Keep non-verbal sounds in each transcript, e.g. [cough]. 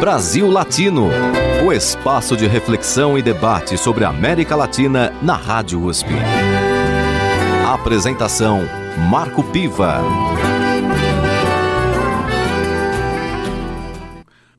Brasil Latino, o espaço de reflexão e debate sobre a América Latina na Rádio USP. Apresentação Marco Piva.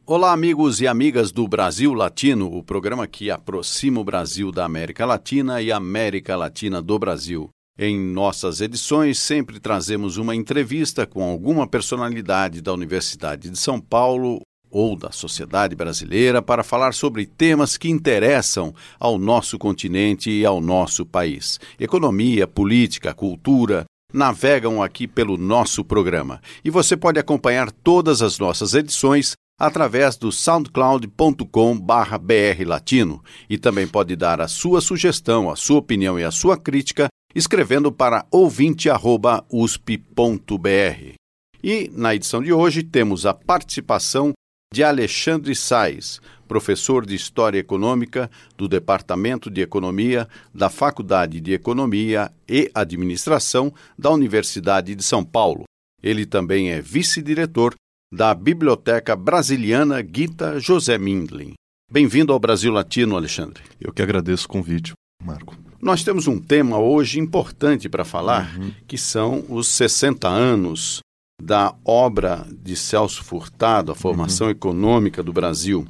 Olá, amigos e amigas do Brasil Latino, o programa que aproxima o Brasil da América Latina e a América Latina do Brasil. Em nossas edições, sempre trazemos uma entrevista com alguma personalidade da Universidade de São Paulo ou da sociedade brasileira para falar sobre temas que interessam ao nosso continente e ao nosso país. Economia, política, cultura, navegam aqui pelo nosso programa. E você pode acompanhar todas as nossas edições através do soundcloud.com/brlatino e também pode dar a sua sugestão, a sua opinião e a sua crítica escrevendo para ouvinte@usp.br. E na edição de hoje temos a participação de Alexandre Sais, professor de História Econômica do Departamento de Economia da Faculdade de Economia e Administração da Universidade de São Paulo. Ele também é vice-diretor da Biblioteca Brasiliana Gita José Mindlin. Bem-vindo ao Brasil Latino, Alexandre. Eu que agradeço o convite, Marco. Nós temos um tema hoje importante para falar, uhum. que são os 60 anos da obra de Celso Furtado, a formação uhum. econômica do Brasil.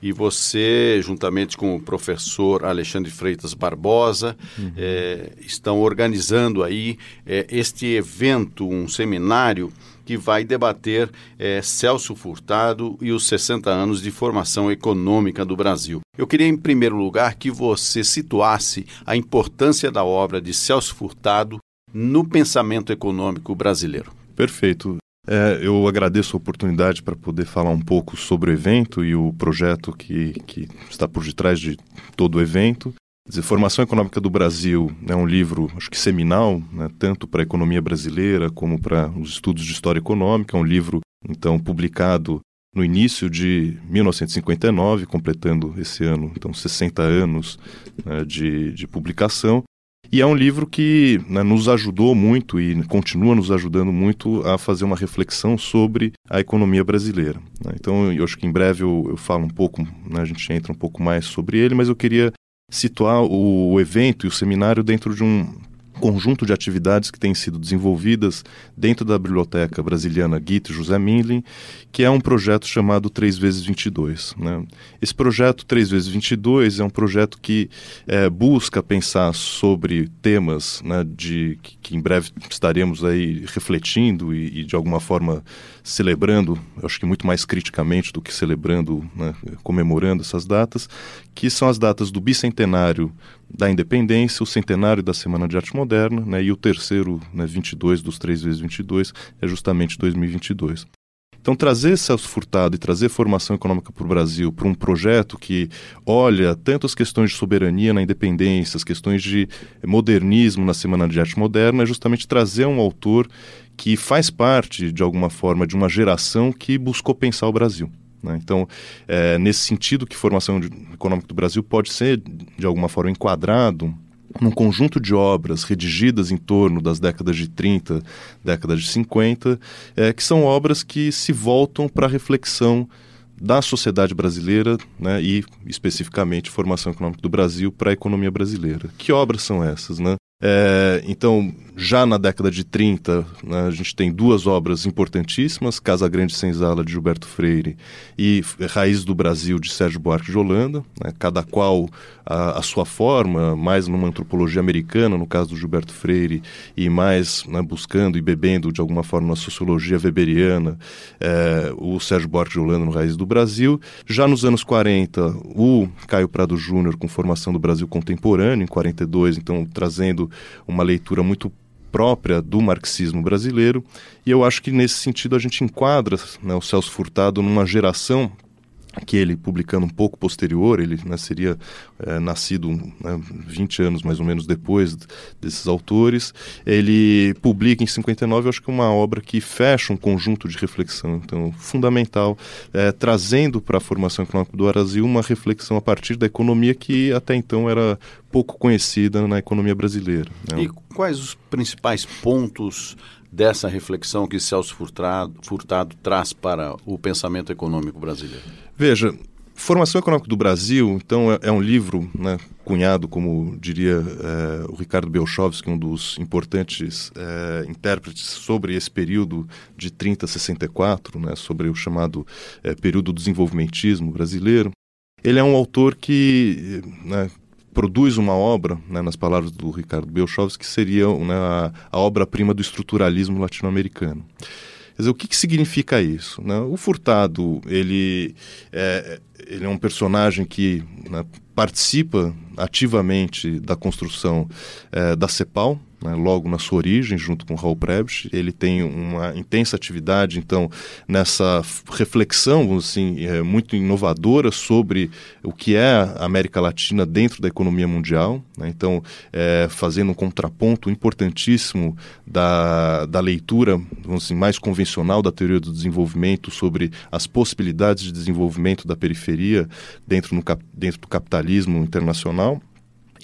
E você, juntamente com o professor Alexandre Freitas Barbosa, uhum. é, estão organizando aí é, este evento, um seminário que vai debater é, Celso Furtado e os 60 anos de formação econômica do Brasil. Eu queria, em primeiro lugar, que você situasse a importância da obra de Celso Furtado no pensamento econômico brasileiro. Perfeito. É, eu agradeço a oportunidade para poder falar um pouco sobre o evento e o projeto que, que está por detrás de todo o evento. Formação Econômica do Brasil é um livro, acho que seminal, né, tanto para a economia brasileira como para os estudos de história econômica. É um livro, então, publicado no início de 1959, completando esse ano, então, 60 anos né, de, de publicação. E é um livro que né, nos ajudou muito e continua nos ajudando muito a fazer uma reflexão sobre a economia brasileira. Né? Então, eu acho que em breve eu, eu falo um pouco, né, a gente entra um pouco mais sobre ele, mas eu queria situar o, o evento e o seminário dentro de um conjunto de atividades que têm sido desenvolvidas dentro da Biblioteca Brasiliana Guite José Mindlin, que é um projeto chamado 3 vezes 22. Né? Esse projeto 3 vezes 22 é um projeto que é, busca pensar sobre temas né, de, que, que, em breve estaremos aí refletindo e, e de alguma forma celebrando, acho que muito mais criticamente do que celebrando, né, comemorando essas datas, que são as datas do bicentenário da independência, o centenário da Semana de Arte Moderna, né, e o terceiro, né, 22 dos 3 vezes 22, é justamente 2022. Então, trazer Celso Furtado e trazer formação econômica para o Brasil, para um projeto que olha tanto as questões de soberania na independência, as questões de modernismo na Semana de Arte Moderna, é justamente trazer um autor que faz parte, de alguma forma, de uma geração que buscou pensar o Brasil. Né? Então, é, nesse sentido que formação econômica do Brasil pode ser, de alguma forma, enquadrado num conjunto de obras redigidas em torno das décadas de 30, décadas de 50, é, que são obras que se voltam para a reflexão da sociedade brasileira né, e, especificamente, formação econômica do Brasil para a economia brasileira. Que obras são essas? Né? É, então, já na década de 30, né, a gente tem duas obras importantíssimas, Casa Grande Senzala, de Gilberto Freire, e Raiz do Brasil, de Sérgio Buarque de Holanda, né, cada qual a, a, sua forma, mais numa antropologia americana, no caso do Gilberto Freire, e mais né, buscando e bebendo, de alguma forma, na sociologia weberiana, é, o Sérgio Buarque de Holanda no Raiz do Brasil. Já nos anos 40, o Caio Prado Júnior, com formação do Brasil contemporâneo, em 42, então trazendo uma leitura muito própria do marxismo brasileiro, e eu acho que nesse sentido a gente enquadra né, o Celso Furtado numa geração que ele, publicando um pouco posterior, ele né, seria é, nascido né, 20 anos mais ou menos depois desses autores, ele publica em 59, eu acho que é uma obra que fecha um conjunto de reflexão, então, fundamental, é, trazendo para a formação econômica do Brasil uma reflexão a partir da economia que até então era pouco conhecida na economia brasileira. Né? E quais os principais pontos dessa reflexão que Celso Furtado, Furtado traz para o pensamento econômico brasileiro? Veja, Formação Econômica do Brasil, então, é, é um livro né, cunhado, como diria é, o Ricardo Belchovski, um dos importantes é, intérpretes sobre esse período de 30 a 64, né, sobre o chamado é, período do desenvolvimentismo brasileiro. Ele é um autor que né, produz uma obra, né, nas palavras do Ricardo Belchovski, que seria né, a, a obra-prima do estruturalismo latino-americano. Quer dizer, o que, que significa isso? Né? O Furtado, ele é, ele é um personagem que né, participa ativamente da construção é, da CEPAL, né, logo na sua origem, junto com Raul Prebisch. Ele tem uma intensa atividade, então, nessa reflexão assim, é, muito inovadora sobre o que é a América Latina dentro da economia mundial. Né, então, é, fazendo um contraponto importantíssimo da, da leitura assim, mais convencional da teoria do desenvolvimento sobre as possibilidades de desenvolvimento da periferia dentro, no, dentro do capitalismo internacional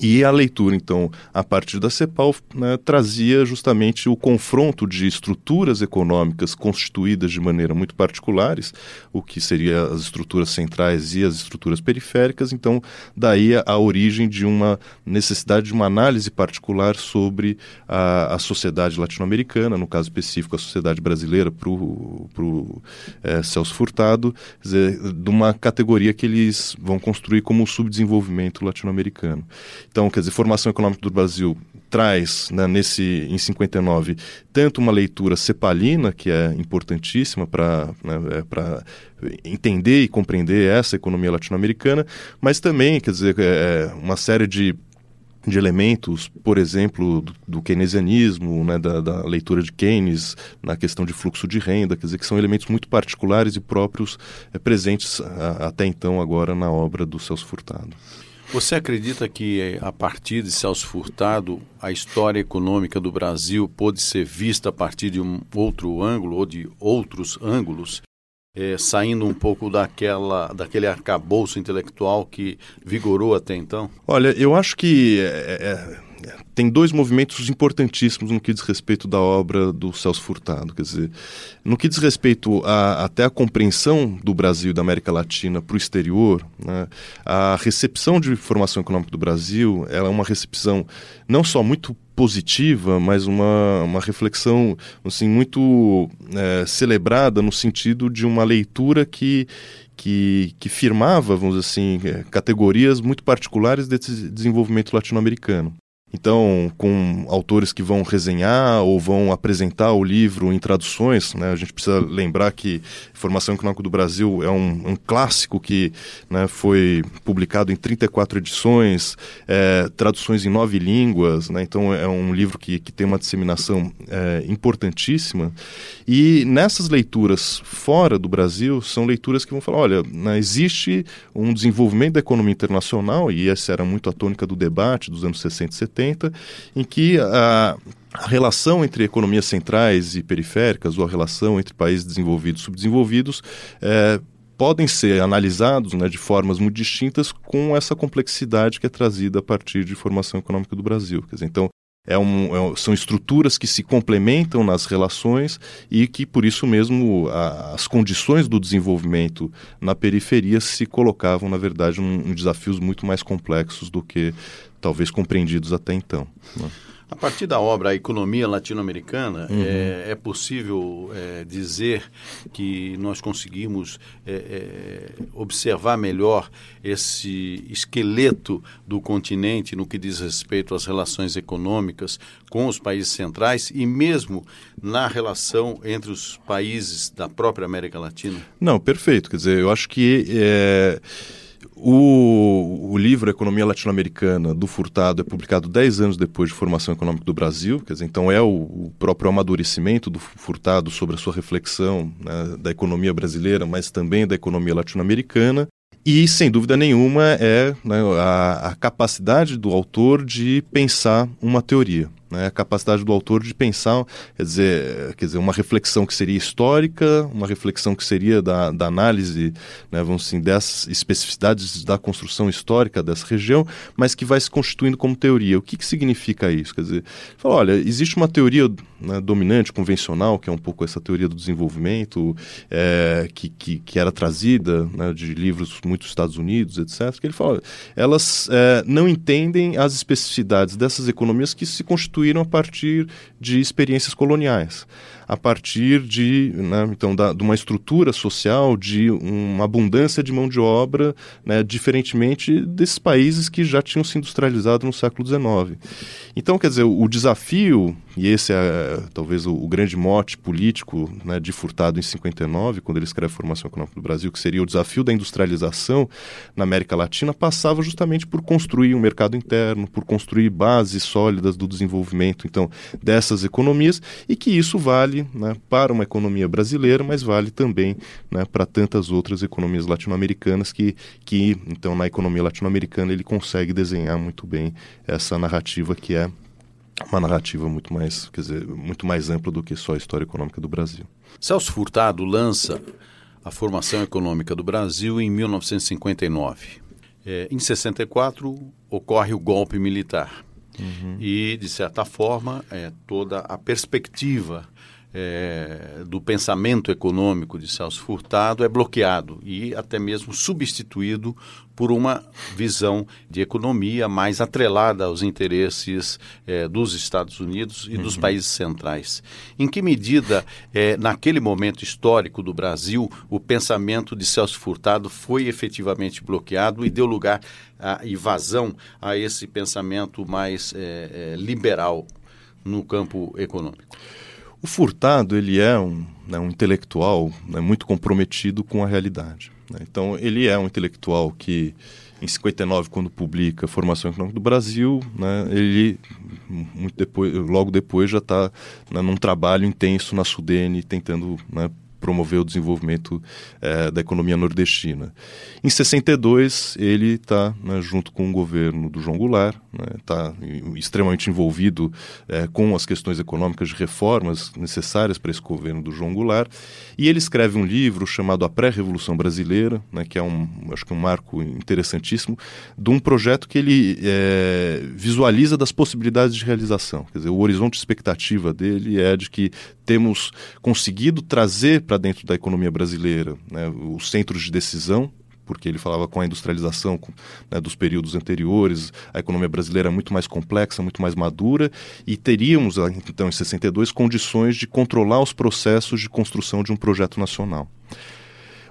e a leitura, então, a partir da CEPAL, né, trazia justamente o confronto de estruturas econômicas constituídas de maneira muito particulares, o que seria as estruturas centrais e as estruturas periféricas. Então, daí a, origem de uma necessidade de uma análise particular sobre a, a sociedade latino-americana, no caso específico, a sociedade brasileira, para o é, Celso Furtado, dizer, de uma categoria que eles vão construir como o subdesenvolvimento latino-americano. Então, quer dizer, formação econômica do Brasil traz, né, nesse em 59, tanto uma leitura cepalina, que é importantíssima para né, é, entender e compreender essa economia latino-americana, mas também, quer dizer, é, é, uma série de de elementos, por exemplo, do, do keynesianismo, né, da, da, leitura de Keynes na questão de fluxo de renda, quer dizer, que são elementos muito particulares e próprios é, presentes a, até então agora na obra do Celso Furtado. Você acredita que, a partir de Celso Furtado, a história econômica do Brasil pode ser vista a partir de um outro ângulo ou de outros ângulos, é, saindo um pouco daquela, daquele arcabouço intelectual que vigorou até então? Olha, eu acho que é, é tem dois movimentos importantíssimos no que diz respeito da obra do Celso Furtado. Quer dizer, no que diz respeito a, até a compreensão do Brasil e da América Latina para o exterior, né, a recepção de formação econômica do Brasil ela é uma recepção não só muito positiva, mas uma, uma reflexão assim, muito é, celebrada no sentido de uma leitura que, que, que firmava, vamos assim, é, categorias muito particulares desse desenvolvimento latino-americano. Então, com autores que vão resenhar ou vão apresentar o livro em traduções, né? a gente precisa lembrar que Formação Econômica do Brasil é um, um clássico que né, foi publicado em 34 edições, é, traduções em nove línguas, né? então é um livro que, que tem uma disseminação é, importantíssima. E nessas leituras fora do Brasil, são leituras que vão falar: olha, né, existe um desenvolvimento da economia internacional, e essa era muito a tônica do debate dos anos 60 e 70 em que a, a relação entre economias centrais e periféricas, ou a relação entre países desenvolvidos e subdesenvolvidos, é, podem ser analisados né, de formas muito distintas com essa complexidade que é trazida a partir de formação econômica do Brasil. Dizer, então, é um, é, são estruturas que se complementam nas relações e que, por isso mesmo, a, as condições do desenvolvimento na periferia se colocavam, na verdade, em, em desafios muito mais complexos do que talvez compreendidos até então. Né? A partir da obra A Economia Latino-Americana, uhum. é, é, possível é, dizer que nós conseguimos é, é, observar melhor esse esqueleto do continente no que diz respeito às relações econômicas com os países centrais e mesmo na relação entre os países da própria América Latina? Não, perfeito. Quer dizer, eu acho que é, o, o, livro Economia Latino-Americana do Furtado é publicado 10 anos depois de Formação Econômica do Brasil, quer dizer, então é o, o próprio amadurecimento do Furtado sobre a sua reflexão né, da economia brasileira, mas também da economia latino-americana. E, sem dúvida nenhuma, é né, a, a, capacidade do autor de pensar uma teoria. Né, a capacidade do autor de pensar, quer dizer, quer dizer, uma reflexão que seria histórica, uma reflexão que seria da, da análise, né, vamos assim, dessas especificidades da construção histórica dessa região, mas que vai se constituindo como teoria. O que, que significa isso? Quer dizer, fala, olha, existe uma teoria né, dominante, convencional, que é um pouco essa teoria do desenvolvimento, é, que, que, que, era trazida né, de livros muito dos Estados Unidos, etc., que ele fala, elas é, não entendem as especificidades dessas economias que se constituíram a partir de experiências coloniais a partir de, né, então, da, de uma estrutura social, de uma abundância de mão de obra, né, diferentemente desses países que já tinham se industrializado no século XIX. Então, quer dizer, o desafio, e esse é talvez o, o grande mote político né, de Furtado em 59, quando ele escreve Formação Econômica do Brasil, que seria o desafio da industrialização na América Latina, passava justamente por construir um mercado interno, por construir bases sólidas do desenvolvimento, então, dessas economias, e que isso vale vale né, para uma economia brasileira, mas vale também né, para tantas outras economias latino-americanas que, que, então, na economia latino-americana ele consegue desenhar muito bem essa narrativa que é uma narrativa muito mais, quer dizer, muito mais ampla do que só a história econômica do Brasil. Celso Furtado lança a formação econômica do Brasil em 1959. É, em 64 ocorre o golpe militar. Uhum. E, de certa forma, é, toda a perspectiva é, do pensamento econômico de Celso Furtado é bloqueado e até mesmo substituído por uma visão de economia mais atrelada aos interesses é, dos Estados Unidos e uhum. dos países centrais. Em que medida, é, naquele momento histórico do Brasil, o pensamento de Celso Furtado foi efetivamente bloqueado e deu lugar à evasão a esse pensamento mais é, é liberal no campo econômico? O Furtado ele é um, né, um intelectual né, muito comprometido com a realidade. Né? Então ele é um intelectual que em 59 quando publica Formação Econômica do Brasil, né, ele muito depois, logo depois já está né, num trabalho intenso na Sudene tentando né, promover o desenvolvimento é, da economia nordestina. Em 62, ele está, né, junto com o governo do João Goulart, está né, extremamente envolvido é, com as questões econômicas de reformas necessárias para esse governo do João Goulart, e ele escreve um livro chamado A Pré-Revolução Brasileira, né, que é um, acho que um marco interessantíssimo, de um projeto que ele é, visualiza das possibilidades de realização. Quer dizer, o horizonte de expectativa dele é de que temos conseguido trazer para dentro da economia brasileira né, os centros de decisão, porque ele falava com a industrialização né, dos períodos anteriores, a economia brasileira é muito mais complexa, muito mais madura, e teríamos, ah, então, em 62, condições de controlar os processos de construção de um projeto nacional.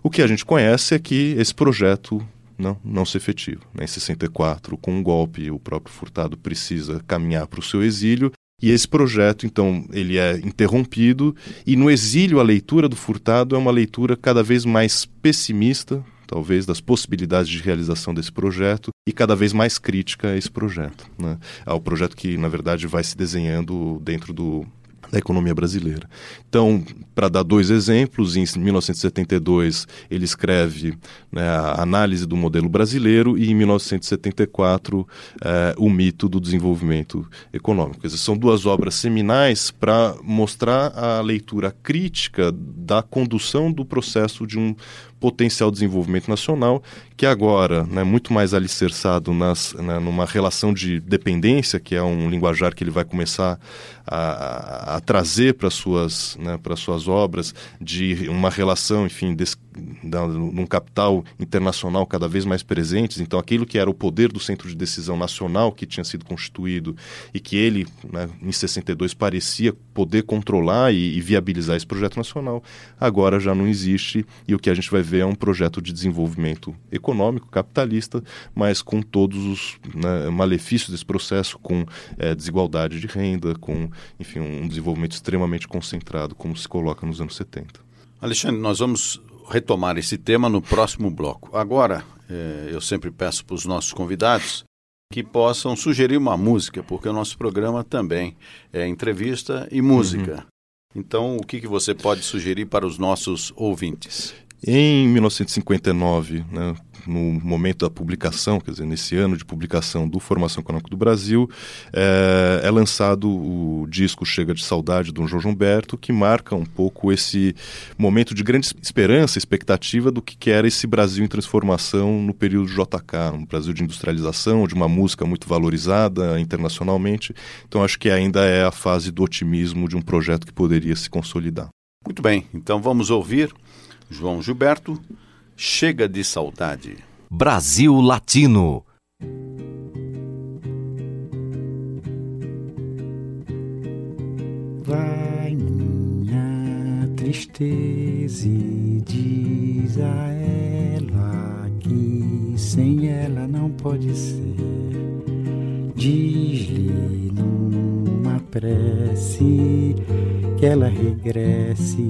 O que a gente conhece é que esse projeto não, não se efetiva. Né? Em 64, com um golpe, o próprio Furtado precisa caminhar para o seu exílio e esse projeto, então, ele é interrompido e no exílio a leitura do Furtado é uma leitura cada vez mais pessimista, talvez, das possibilidades de realização desse projeto e cada vez mais crítica a esse projeto. Né? Ao projeto que, na verdade, vai se desenhando dentro do da economia brasileira. Então, para dar dois exemplos, em 1972 ele escreve né, a análise do modelo brasileiro e em 1974 eh, o mito do desenvolvimento econômico. Dizer, são duas obras seminais para mostrar a leitura crítica da condução do processo de um potencial desenvolvimento nacional, que agora, né, muito mais alicerçado nas, né, numa relação de dependência, que é um linguajar que ele vai começar a, a trazer para suas, né, suas obras, de uma relação, enfim, desse, da, num capital internacional cada vez mais presentes. Então, aquilo que era o poder do centro de decisão nacional que tinha sido constituído e que ele, né, em 62, parecia poder controlar e, e viabilizar esse projeto nacional, agora já não existe e o que a gente vai ver é um projeto de desenvolvimento econômico, capitalista, mas com todos os né, malefícios desse processo, com é, desigualdade de renda, com, enfim, um desenvolvimento extremamente concentrado, como se coloca nos anos 70. Alexandre, nós vamos retomar esse tema no próximo bloco. Agora, é, eu sempre peço para os nossos convidados que possam sugerir uma música, porque o nosso programa também é entrevista e música. Uhum. Então, o que, que você pode sugerir para os nossos ouvintes? Em 1959, né, no momento da publicação, quer dizer, nesse ano de publicação do Formação Econômica do Brasil, é, é lançado o disco Chega de Saudade do João Humberto, que marca um pouco esse momento de grande esperança, expectativa do que era esse Brasil em transformação no período JK, um Brasil de industrialização, de uma música muito valorizada internacionalmente. Então acho que ainda é a fase do otimismo de um projeto que poderia se consolidar. Muito bem, então vamos ouvir João Gilberto, Chega de Saudade. Brasil Latino. Vai minha tristeza e diz a ela que sem ela não pode ser. Diz-lhe numa prece que ela regresse,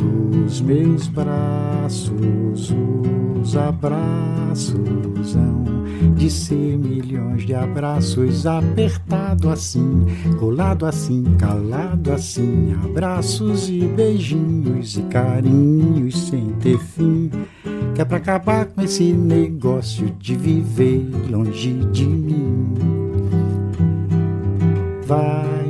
dos meus braços, os abraços hão de ser milhões de abraços, apertado assim, colado assim, calado assim, abraços e beijinhos e carinhos sem ter fim. Que é pra acabar com esse negócio de viver longe de mim. Vai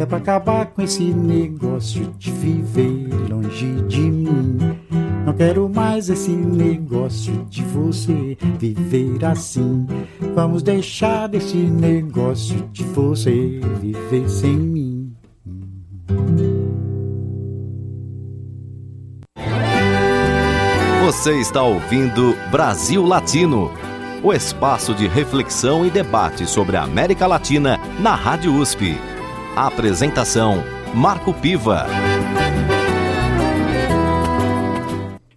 É pra acabar com esse negócio de viver longe de mim. Não quero mais esse negócio de você viver assim. Vamos deixar desse negócio de você viver sem mim. Você está ouvindo Brasil Latino, o espaço de reflexão e debate sobre a América Latina na Rádio USP. Apresentação: Marco Piva.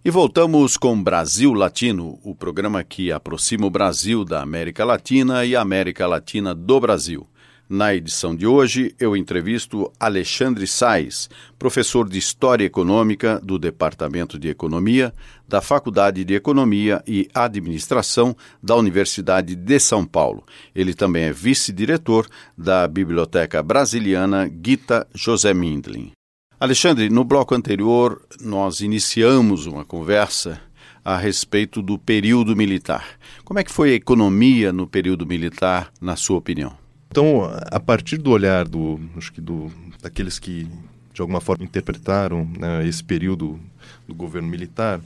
E voltamos com Brasil Latino, o programa que aproxima o Brasil da América Latina e a América Latina do Brasil. Na edição de hoje, eu entrevisto Alexandre Sais, professor de História Econômica do Departamento de Economia da Faculdade de Economia e Administração da Universidade de São Paulo. Ele também é vice-diretor da Biblioteca Brasiliana Gita José Mindlin. Alexandre, no bloco anterior, nós iniciamos uma conversa a respeito do período militar. Como é que foi a economia no período militar, na sua opinião? Então, a partir do olhar do, acho que do, daqueles que de alguma forma interpretaram né, esse período do governo militar,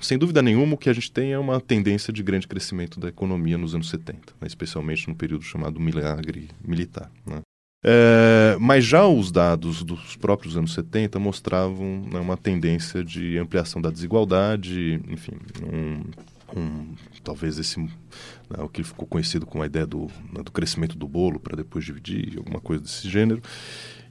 sem dúvida nenhuma, o que a gente tem é uma tendência de grande crescimento da economia nos anos 70, né? especialmente no período chamado milagre militar. Né? É, mas já os dados dos próprios anos 70 mostravam né, uma tendência de ampliação da desigualdade, enfim, um, um, talvez esse né, o que ficou conhecido com a ideia do, né, do crescimento do bolo para depois dividir, alguma coisa desse gênero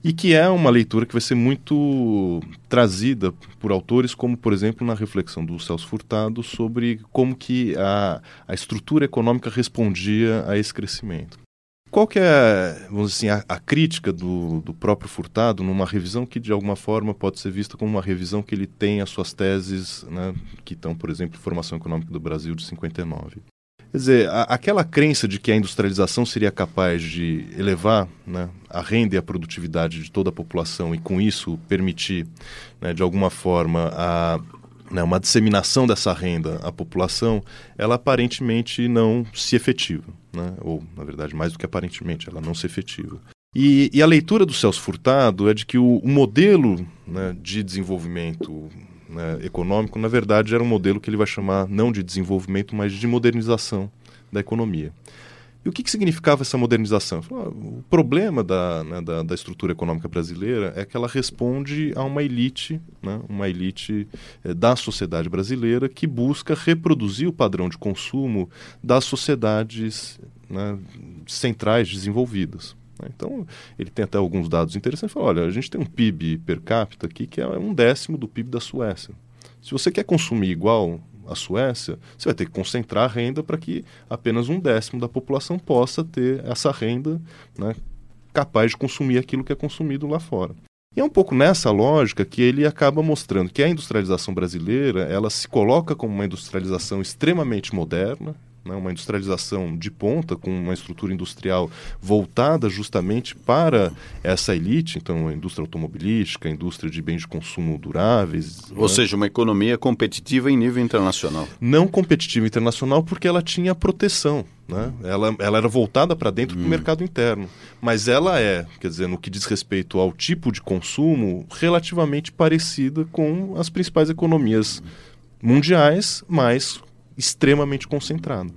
e que é uma leitura que vai ser muito trazida por autores como, por exemplo, na reflexão do Celso Furtado sobre como que a, a estrutura econômica respondia a esse crescimento. Qual que é, vamos dizer assim, a, a, crítica do, do próprio Furtado numa revisão que, de alguma forma, pode ser vista como uma revisão que ele tem as suas teses, né, que estão, por exemplo, Formação Econômica do Brasil de 59. Quer dizer, a, aquela crença de que a industrialização seria capaz de elevar né, a renda e a produtividade de toda a população e, com isso, permitir, né, de alguma forma, a, né, uma disseminação dessa renda à população, ela aparentemente não se efetiva. Né? Ou, na verdade, mais do que aparentemente, ela não se efetiva. E, e, a leitura do Celso Furtado é de que o, o modelo né, de desenvolvimento né, econômico, na verdade, era um modelo que ele vai chamar não de desenvolvimento, mas de modernização da economia. E o que, que significava essa modernização? O problema da, né, da, da, estrutura econômica brasileira é que ela responde a uma elite, né, uma elite eh, da sociedade brasileira que busca reproduzir o padrão de consumo das sociedades né, centrais desenvolvidas. Né? Então, ele tem até alguns dados interessantes. Fala, olha, a gente tem um PIB per capita aqui que é um décimo do PIB da Suécia. Se você quer consumir igual a Suécia, você vai ter que concentrar a renda para que apenas um décimo da população possa ter essa renda né, capaz de consumir aquilo que é consumido lá fora. E é um pouco nessa lógica que ele acaba mostrando que a industrialização brasileira ela se coloca como uma industrialização extremamente moderna, né, uma industrialização de ponta, com uma estrutura industrial voltada justamente para essa elite, então a indústria automobilística, a indústria de bens de consumo duráveis. Ou né? seja, uma economia competitiva em nível internacional. Não competitiva internacional porque ela tinha proteção. Né? Ela, ela era voltada para dentro hum. do mercado interno. Mas ela é, quer dizer, no que diz respeito ao tipo de consumo, relativamente parecida com as principais economias mundiais, mas extremamente concentrado.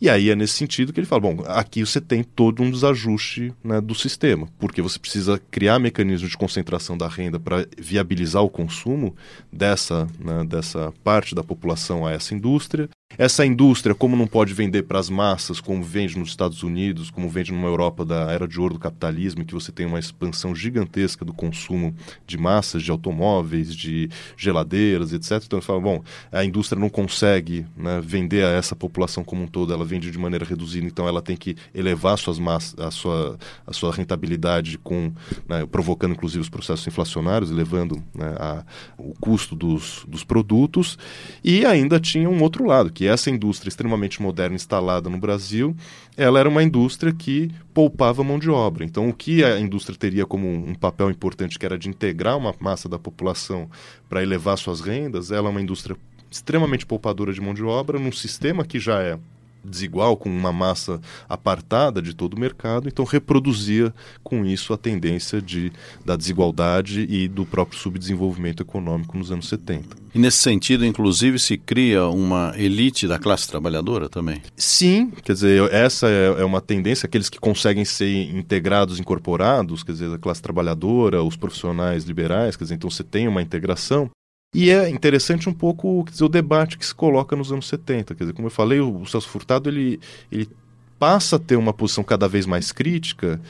E aí é nesse sentido que ele fala: bom, aqui você tem todo um desajuste né, do sistema, porque você precisa criar mecanismos de concentração da renda para viabilizar o consumo dessa, né, dessa parte da população a essa indústria. Essa indústria, como não pode vender para as massas, como vende nos Estados Unidos, como vende numa Europa da era de ouro do capitalismo, em que você tem uma expansão gigantesca do consumo de massas, de automóveis, de geladeiras, etc. Então ele fala, bom, a indústria não consegue né, vender a essa população como um todo, ela vende de maneira reduzida, então ela tem que elevar suas massas, a, sua, a sua rentabilidade, com, né, provocando inclusive os processos inflacionários, elevando né, a, o custo dos, dos produtos. E ainda tinha um outro lado, que essa indústria extremamente moderna instalada no Brasil, ela era uma indústria que poupava mão de obra. Então, o que a indústria teria como um papel importante, que era de integrar uma massa da população para elevar suas rendas, ela é uma indústria extremamente poupadora de mão de obra, num sistema que já é desigual, com uma massa apartada de todo o mercado, então reproduzia com isso a tendência de, da desigualdade e do próprio subdesenvolvimento econômico nos anos 70. E nesse sentido, inclusive, se cria uma elite da classe trabalhadora também? Sim, quer dizer, essa é, é uma tendência, aqueles que conseguem ser integrados, incorporados, quer dizer, a classe trabalhadora, os profissionais liberais, quer dizer, então você tem uma integração, e é interessante um pouco dizer, o debate que se coloca nos anos 70. Quer dizer, como eu falei, o, Celso Furtado ele, ele passa a ter uma posição cada vez mais crítica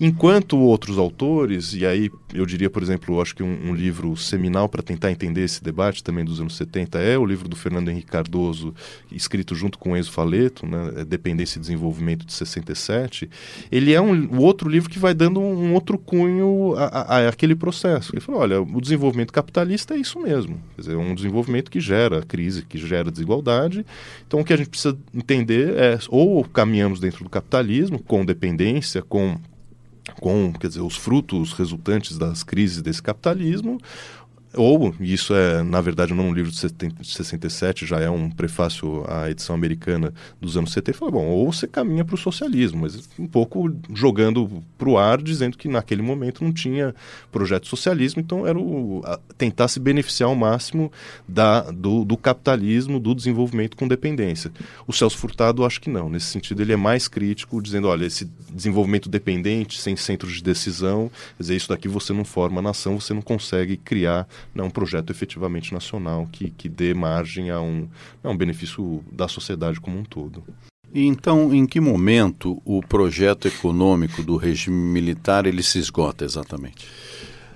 Enquanto outros autores, e aí eu diria, por exemplo, acho que um, um livro seminal para tentar entender esse debate também dos anos 70 é o livro do Fernando Henrique Cardoso, escrito junto com Enzo Faleto, né, é Dependência e Desenvolvimento de 67. Ele é um, outro livro que vai dando um, um outro cunho a, a, a, aquele processo. Ele falou, olha, o desenvolvimento capitalista é isso mesmo. Quer dizer, é um desenvolvimento que gera crise, que gera desigualdade. Então o que a gente precisa entender é ou caminhamos dentro do capitalismo, com dependência, com com quer dizer, os frutos resultantes das crises desse capitalismo, ou, isso é, na verdade, não um livro de 67, já é um prefácio à edição americana dos anos 70, fala, bom, ou você caminha para o socialismo, mas um pouco jogando para o ar, dizendo que naquele momento não tinha projeto de socialismo, então era o, a, tentar se beneficiar ao máximo da, do, do, capitalismo, do desenvolvimento com dependência. O Celso Furtado, acho que não. Nesse sentido, ele é mais crítico, dizendo, olha, esse desenvolvimento dependente, sem centros de decisão, quer dizer, isso daqui você não forma nação, você não consegue criar né, um projeto efetivamente nacional que, que dê margem a um, a um benefício da sociedade como um todo. E então, em que momento o projeto econômico do regime militar ele se esgota exatamente?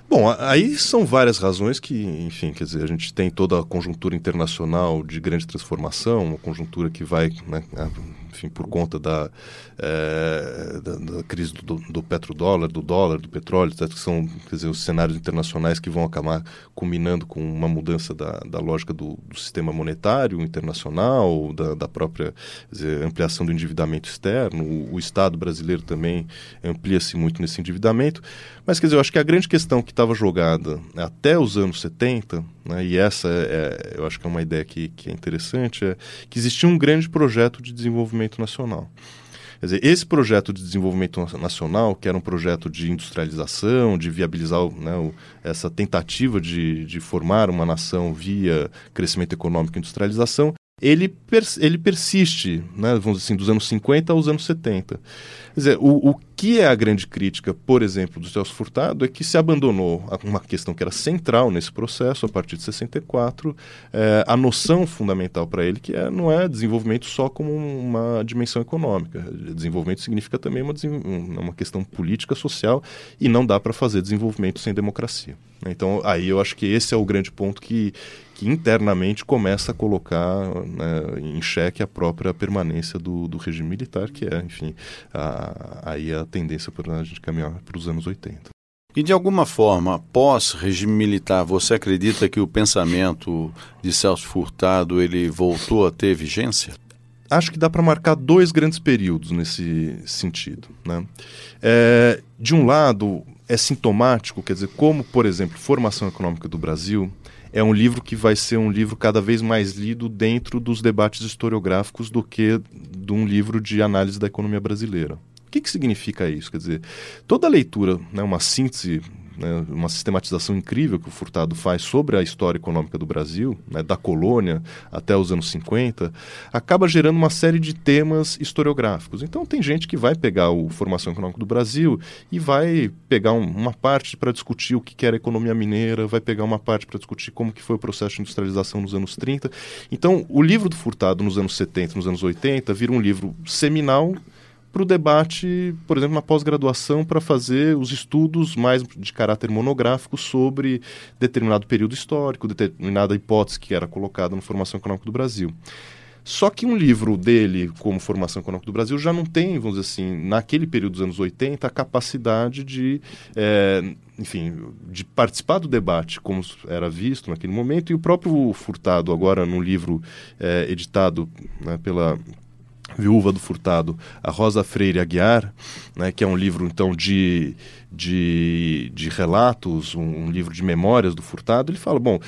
Bom, aí são várias razões que, enfim, quer dizer, a gente tem toda a conjuntura internacional de grande transformação, uma conjuntura que vai, né, enfim, por conta da, é, da, da, crise do, do, petrodólar, do dólar, do petróleo, que são quer dizer, os cenários internacionais que vão acabar culminando com uma mudança da, da lógica do, do sistema monetário internacional, da, da própria dizer, ampliação do endividamento externo. O, o Estado brasileiro também amplia-se muito nesse endividamento. Mas, quer dizer, eu acho que a grande questão que estava jogada até os anos 70, né, e essa é, eu acho que é uma ideia que, que é interessante, é que existia um grande projeto de desenvolvimento nacional. Quer dizer, esse projeto de desenvolvimento nacional, que era um projeto de industrialização, de viabilizar né, o, essa tentativa de, de formar uma nação via crescimento econômico e industrialização, ele, pers ele persiste, né, vamos dizer assim, dos anos 50 aos anos 70. Quer dizer, o, o que é a grande crítica, por exemplo, do Celso Furtado é que se abandonou uma questão que era central nesse processo, a partir de 64, é, a noção fundamental para ele, que é, não é desenvolvimento só como uma dimensão econômica. Desenvolvimento significa também uma, uma questão política, social, e não dá para fazer desenvolvimento sem democracia. Então, aí eu acho que esse é o grande ponto que, que internamente começa a colocar né, em xeque a própria permanência do, do regime militar, que é, enfim, a, aí a tendência para a gente caminhar para os anos 80. E de alguma forma, pós regime militar, você acredita que o pensamento de Celso Furtado ele voltou a ter vigência? Acho que dá para marcar dois grandes períodos nesse sentido. Né? É, de um lado, é sintomático, quer dizer, como, por exemplo, Formação Econômica do Brasil é um livro que vai ser um livro cada vez mais lido dentro dos debates historiográficos do que de um livro de análise da economia brasileira. O que, que significa isso? Quer dizer, toda leitura, né, uma síntese né, uma sistematização incrível que o Furtado faz sobre a história econômica do Brasil, né, da colônia até os anos 50, acaba gerando uma série de temas historiográficos. Então tem gente que vai pegar o Formação Econômica do Brasil e vai pegar um, uma parte para discutir o que era a economia mineira, vai pegar uma parte para discutir como que foi o processo de industrialização nos anos 30. Então o livro do Furtado nos anos 70, nos anos 80, vira um livro seminal para o debate, por exemplo, na pós-graduação, para fazer os estudos mais de caráter monográfico sobre determinado período histórico, determinada hipótese que era colocada na formação econômica do Brasil. Só que um livro dele, como Formação Econômica do Brasil, já não tem, vamos dizer assim, naquele período dos anos 80, a capacidade de, é, enfim, de participar do debate, como era visto naquele momento. E o próprio Furtado, agora num livro é, editado né, pela Viúva do Furtado, a Rosa Freire Aguiar, né, que é um livro então de, de, de relatos, um, um, livro de memórias do Furtado, ele fala, bom,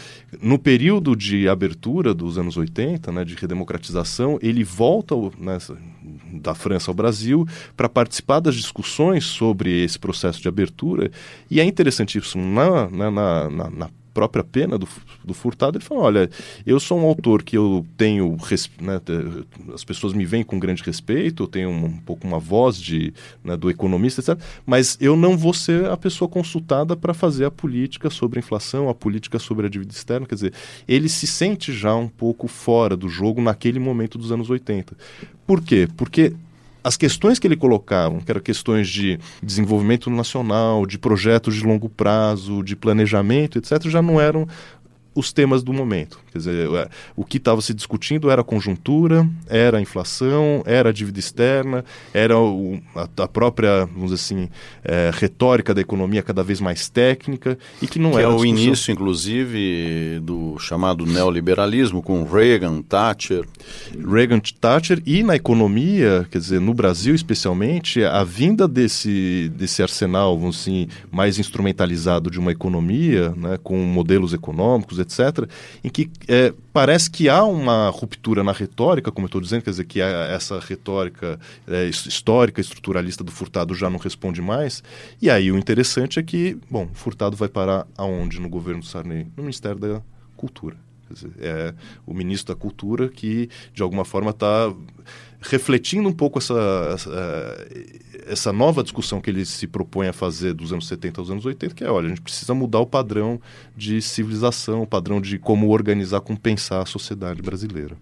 no período de abertura dos anos 80, né, de redemocratização, ele volta nessa, da França ao Brasil para participar das discussões sobre esse processo de abertura, e é interessantíssimo na, na, na, na própria pena do, do Furtado, ele falou, olha, eu sou um autor que eu tenho, né, as pessoas me veem com grande respeito, eu tenho um, um pouco uma voz de, né, do economista, etc., mas eu não vou ser a pessoa consultada para fazer a política sobre a inflação, a política sobre a dívida externa, quer dizer, ele se sente já um pouco fora do jogo naquele momento dos anos 80. Por quê? Porque as questões que ele colocava, que eram questões de desenvolvimento nacional, de projetos de longo prazo, de planejamento, etc., já não eram os temas do momento. Quer dizer, é, o que estava se discutindo era a conjuntura, era a inflação, era a dívida externa, era o, a, a, própria, vamos dizer assim, é, retórica da economia cada vez mais técnica e que não que era. é o início, inclusive, do chamado neoliberalismo com Reagan, Thatcher. Reagan, Thatcher e na economia, quer dizer, no Brasil especialmente, a vinda desse, desse arsenal, vamos assim, mais instrumentalizado de uma economia, né, com modelos econômicos, etc., em que é, parece que há uma ruptura na retórica, como eu estou dizendo, quer dizer, que essa retórica é, histórica, estruturalista do Furtado já não responde mais. E aí o interessante é que, bom, Furtado vai parar aonde no governo do Sarney? No Ministério da Cultura. Dizer, é o ministro da Cultura que, de alguma forma, está refletindo um pouco essa, essa, essa, nova discussão que ele se propõe a fazer dos anos 70 aos anos 80, que é, olha, a gente precisa mudar o padrão de civilização, o padrão de como organizar, como pensar a sociedade brasileira.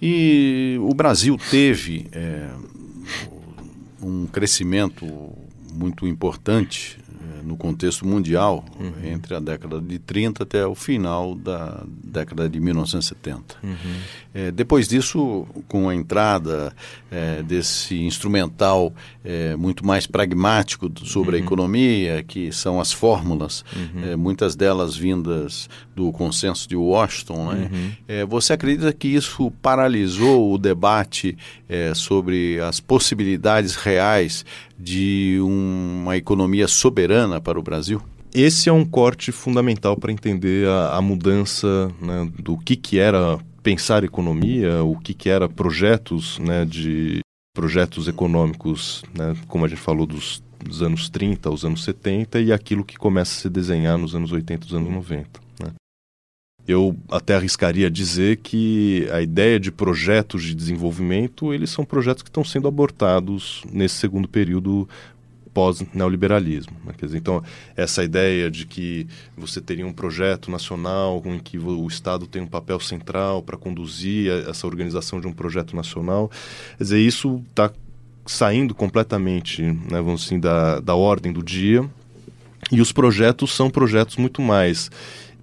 E o Brasil teve é, um crescimento muito importante no contexto mundial uhum. entre a década de 30 até o final da década de 1970. Uhum. É, depois disso, com a entrada é, desse instrumental é, muito mais pragmático sobre uhum. a economia, que são as fórmulas, uhum. é, muitas delas vindas do consenso de Washington, né? Uhum. É, você acredita que isso paralisou o debate é, sobre as possibilidades reais de uma economia soberana para o Brasil? Esse é um corte fundamental para entender a, a mudança né, do que, que era pensar economia, o que, que era projetos né, de projetos econômicos, né, como a gente falou dos, dos, anos 30 aos anos 70 e aquilo que começa a se desenhar nos anos 80 e anos 90. Eu até arriscaria dizer que a ideia de projetos de desenvolvimento, eles são projetos que estão sendo abortados nesse segundo período pós-neoliberalismo. Né? então, essa ideia de que você teria um projeto nacional em que o Estado tem um papel central para conduzir essa organização de um projeto nacional, quer dizer, isso está saindo completamente, né, vamos assim, da, da ordem do dia. E os projetos são projetos muito mais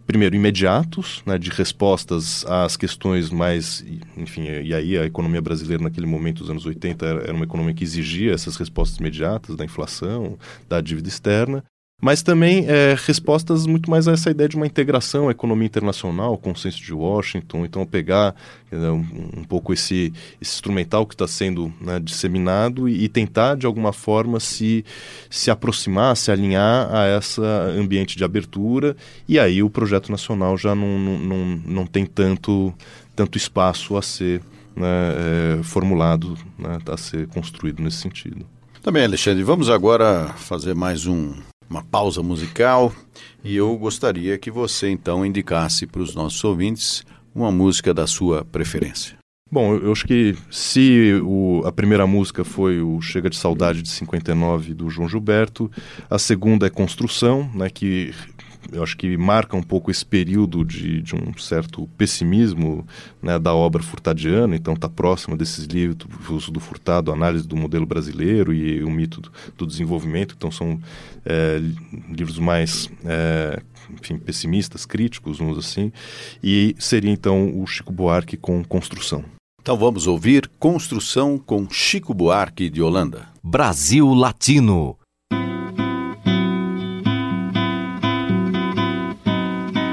primeiro, imediatos, né, de respostas às questões mais. Enfim, e aí a economia brasileira, naquele momento, dos anos 80, era uma economia que exigia essas respostas imediatas da inflação, da dívida externa mas também é, respostas muito mais a essa ideia de uma integração à economia internacional, consenso de Washington, então pegar dizer, um, um, pouco esse, esse, instrumental que está sendo né, disseminado e, e, tentar de alguma forma se, se aproximar, se alinhar a esse ambiente de abertura. E aí o projeto nacional já não, não, não, não tem tanto, tanto espaço a ser né, é, formulado, né, a ser construído nesse sentido. Também, Alexandre, vamos agora fazer mais um uma pausa musical e eu gostaria que você então indicasse para os nossos ouvintes uma música da sua preferência. Bom, eu acho que se o, a primeira música foi o Chega de Saudade de 59 do João Gilberto, a segunda é Construção, né, que eu acho que marca um pouco esse período de, de um certo pessimismo né, da obra furtadiana, então está próximo desses livros do Furtado, análise do modelo brasileiro e o mito do, do desenvolvimento, então são é, livros mais é, enfim, pessimistas, críticos, vamos assim, e seria então o Chico Buarque com Construção. Então vamos ouvir Construção com Chico Buarque de Holanda. Brasil Latino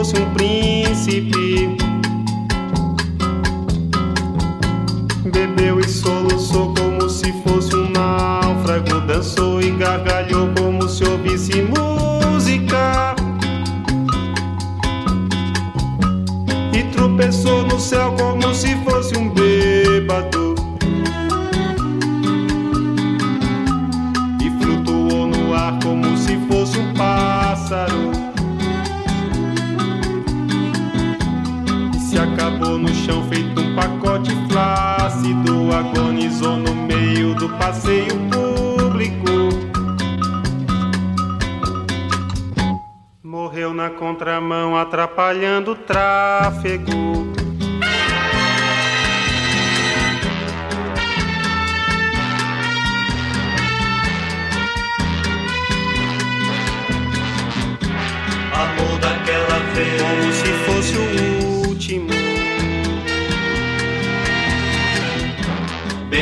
Fosse um príncipe. Bebeu e soluçou como se fosse um náufrago. Dançou e gargalhou como se ouvisse música. E tropeçou no céu como se fosse um bêbado. Chão feito um pacote flácido. Agonizou no meio do passeio público. Morreu na contramão, atrapalhando o tráfego. Amor daquela vez. Como se fosse o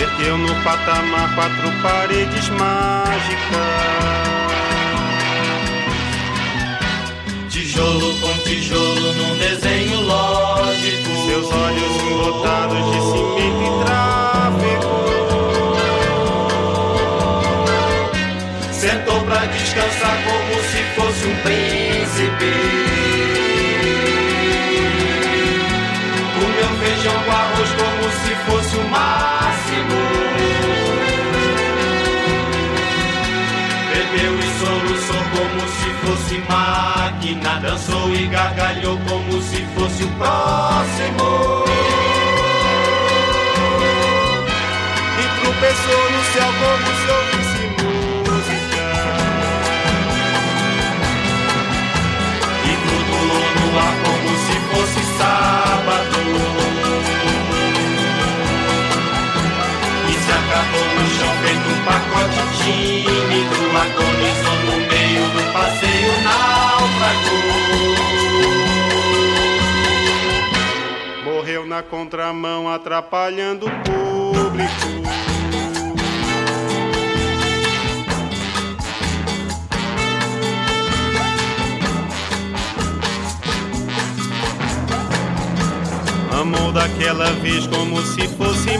Ergueu no patamar quatro paredes mágicas. Tijolo com tijolo num desenho lógico. Seus olhos embotados de cimento e tráfego. Sentou pra descansar como se fosse um príncipe. Comeu feijão com máximo. Bebeu e soluçou como se fosse máquina. Dançou e gargalhou como se fosse o próximo. E tropeçou no céu como se ouvisse música. E flutuou no ar como se fosse sábado. Se acabou no chão feito um pacote tímido. Agonizou no meio do passeio náufrago. Morreu na contramão, atrapalhando o público. Amou daquela vez como se fosse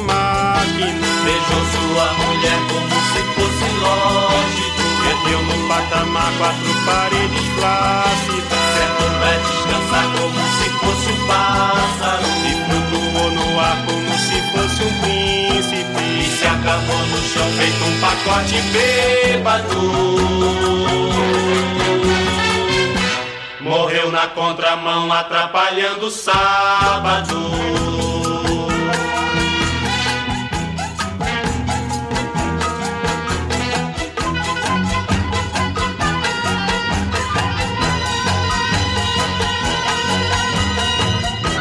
máquina. Beijou sua mulher como se fosse lógico. Perdeu no patamar quatro paredes flácidas. Sentou pra descansar como se fosse um pássaro. E flutuou no ar como se fosse um príncipe. E se acabou no chão feito um pacote bêbado. Morreu na contramão atrapalhando o sábado.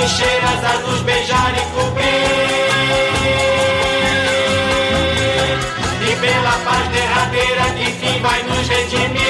bicheiras a nos beijar e cobrir. E pela paz derradeira que fim vai nos redimir.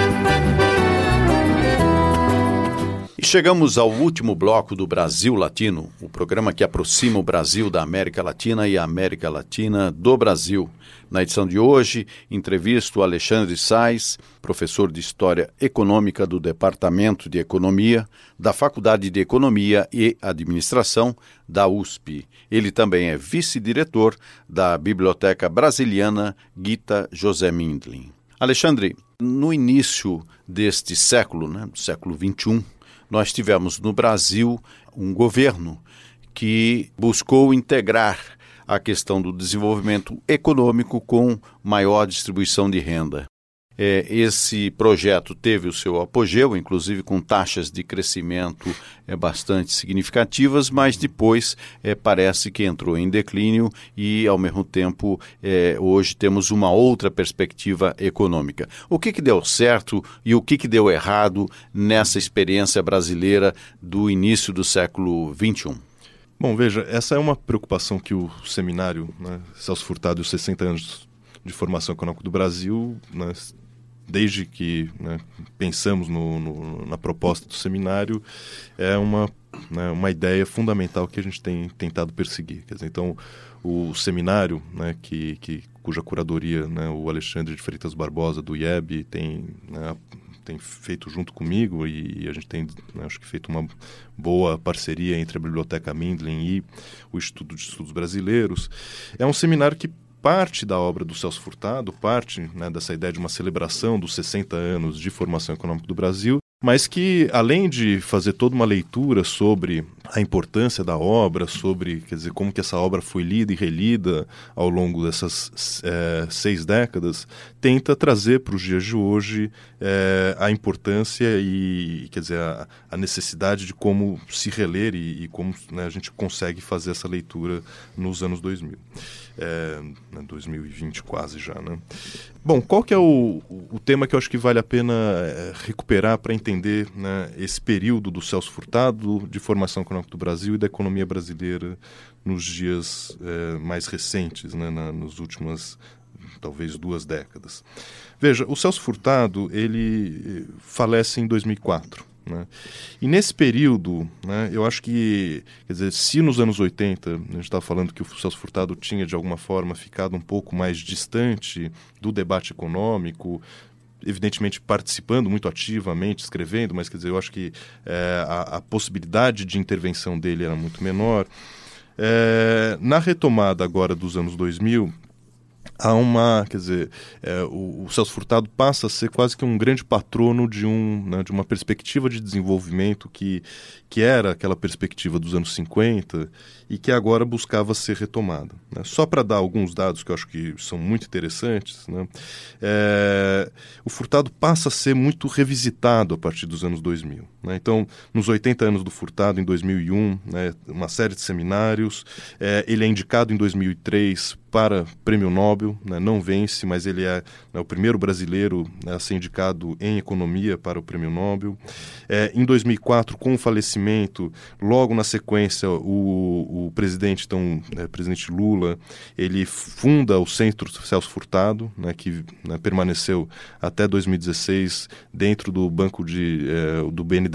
E chegamos ao último bloco do Brasil Latino, o programa que aproxima o Brasil da América Latina e a América Latina do Brasil. Na edição de hoje, entrevisto Alexandre Sais, professor de História Econômica do Departamento de Economia da Faculdade de Economia e Administração da USP. Ele também é vice-diretor da Biblioteca Brasiliana Gita José Mindlin. Alexandre, no início deste século, né, século XXI, nós tivemos no Brasil um governo que buscou integrar a questão do desenvolvimento econômico com maior distribuição de renda. É, esse projeto teve o seu apogeu, inclusive com taxas de crescimento é, bastante significativas, mas depois é, parece que entrou em declínio e, ao mesmo tempo, é, hoje temos uma outra perspectiva econômica. O que, que deu certo e o que, que deu errado nessa experiência brasileira do início do século XXI? Bom, veja, essa é uma preocupação que o seminário, né, Celso Furtado e os 60 anos de formação econômica do Brasil, né, desde que né, pensamos no, no, na proposta do seminário, é uma, né, uma ideia fundamental que a gente tem tentado perseguir. Dizer, então, o seminário, né, que, que, cuja curadoria né, o Alexandre de Freitas Barbosa, do IEB, tem né, tem feito junto comigo e, a gente tem, né, acho que feito uma boa parceria entre a Biblioteca Mindlin e o Instituto de Estudos Brasileiros. É um seminário que parte da obra do Celso Furtado, parte né, dessa ideia de uma celebração dos 60 anos de formação econômica do Brasil, mas que além de fazer toda uma leitura sobre a importância da obra, sobre quer dizer como que essa obra foi lida e relida ao longo dessas é, seis décadas, tenta trazer para os dias de hoje é, a importância e quer dizer a, a, necessidade de como se reler e, e como né, a gente consegue fazer essa leitura nos anos 2000 é, 2020 né, quase já, né? Bom, qual que é o, o tema que eu acho que vale a pena é, recuperar para entender né, esse período do Celso Furtado, de formação econômica do Brasil e da economia brasileira nos dias é, mais recentes, né, na, nas últimas talvez duas décadas. Veja, o Celso Furtado ele eh, falece em 2004. Né? E nesse período, né, eu acho que, quer dizer, se nos anos 80 a gente estava falando que o Celso Furtado tinha de alguma forma ficado um pouco mais distante do debate econômico, evidentemente participando muito ativamente, escrevendo, mas quer dizer, eu acho que é, a, a, possibilidade de intervenção dele era muito menor. É, na retomada agora dos anos 2000, há uma, quer dizer, é, o, o, Celso Furtado passa a ser quase que um grande patrono de, um, né, de uma perspectiva de desenvolvimento que, que era aquela perspectiva dos anos 50 e que agora buscava ser retomada. Né? Só para dar alguns dados que eu acho que são muito interessantes, né? é, o Furtado passa a ser muito revisitado a partir dos anos 2000. Né? Então, nos 80 anos do Furtado, em 2001, né, uma série de seminários, é, ele é indicado em 2003 para Prêmio Nobel, né? não vence, mas ele é né, o primeiro brasileiro né, a ser indicado em economia para o Prêmio Nobel. É, em 2004, com o falecimento, logo na sequência, o, o presidente, então, né, presidente Lula, ele funda o Centro Celso Furtado, né, que né, permaneceu até 2016 dentro do banco de, eh, do BNDES,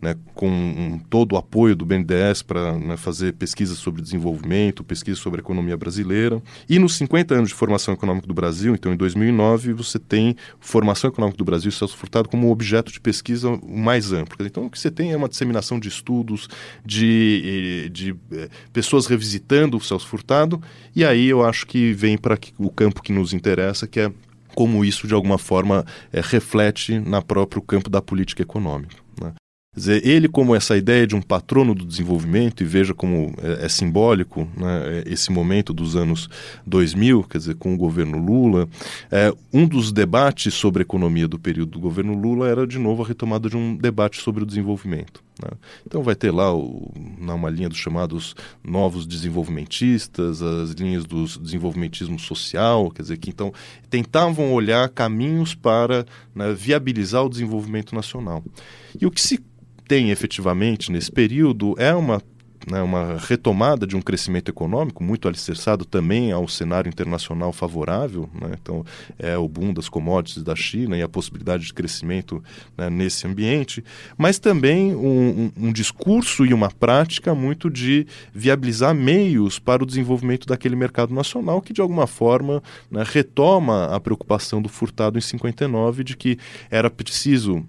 né, com um, todo o apoio do BNDES para né, fazer pesquisas sobre desenvolvimento, pesquisa sobre a economia brasileira. E nos 50 anos de formação econômica do Brasil, então em 2009, você tem formação econômica do Brasil e Celso Furtado como objeto de pesquisa mais amplo. Então o que você tem é uma disseminação de estudos, de, de é, pessoas revisitando o Celso Furtado, e aí eu acho que vem para o campo que nos interessa, que é como isso de alguma forma é, reflete na próprio campo da política econômica. Né? Quer dizer, ele como essa ideia de um patrono do desenvolvimento, e veja como é, é simbólico né, é, esse momento dos anos 2000, quer dizer, com o governo Lula, é, um dos debates sobre economia do período do governo Lula era, de novo, a retomada de um debate sobre o desenvolvimento. Né? Então vai ter lá o, uma linha dos chamados novos desenvolvimentistas, as linhas do desenvolvimentismo social, quer dizer, que então tentavam olhar caminhos para né, viabilizar o desenvolvimento nacional. E o que se tem efetivamente nesse período é uma né, uma retomada de um crescimento econômico muito alicerçado também ao cenário internacional favorável. Né? Então, é o boom das commodities da China e a possibilidade de crescimento né, nesse ambiente, mas também um, um, um, discurso e uma prática muito de viabilizar meios para o desenvolvimento daquele mercado nacional que, de alguma forma, né, retoma a preocupação do Furtado em 59 de que era preciso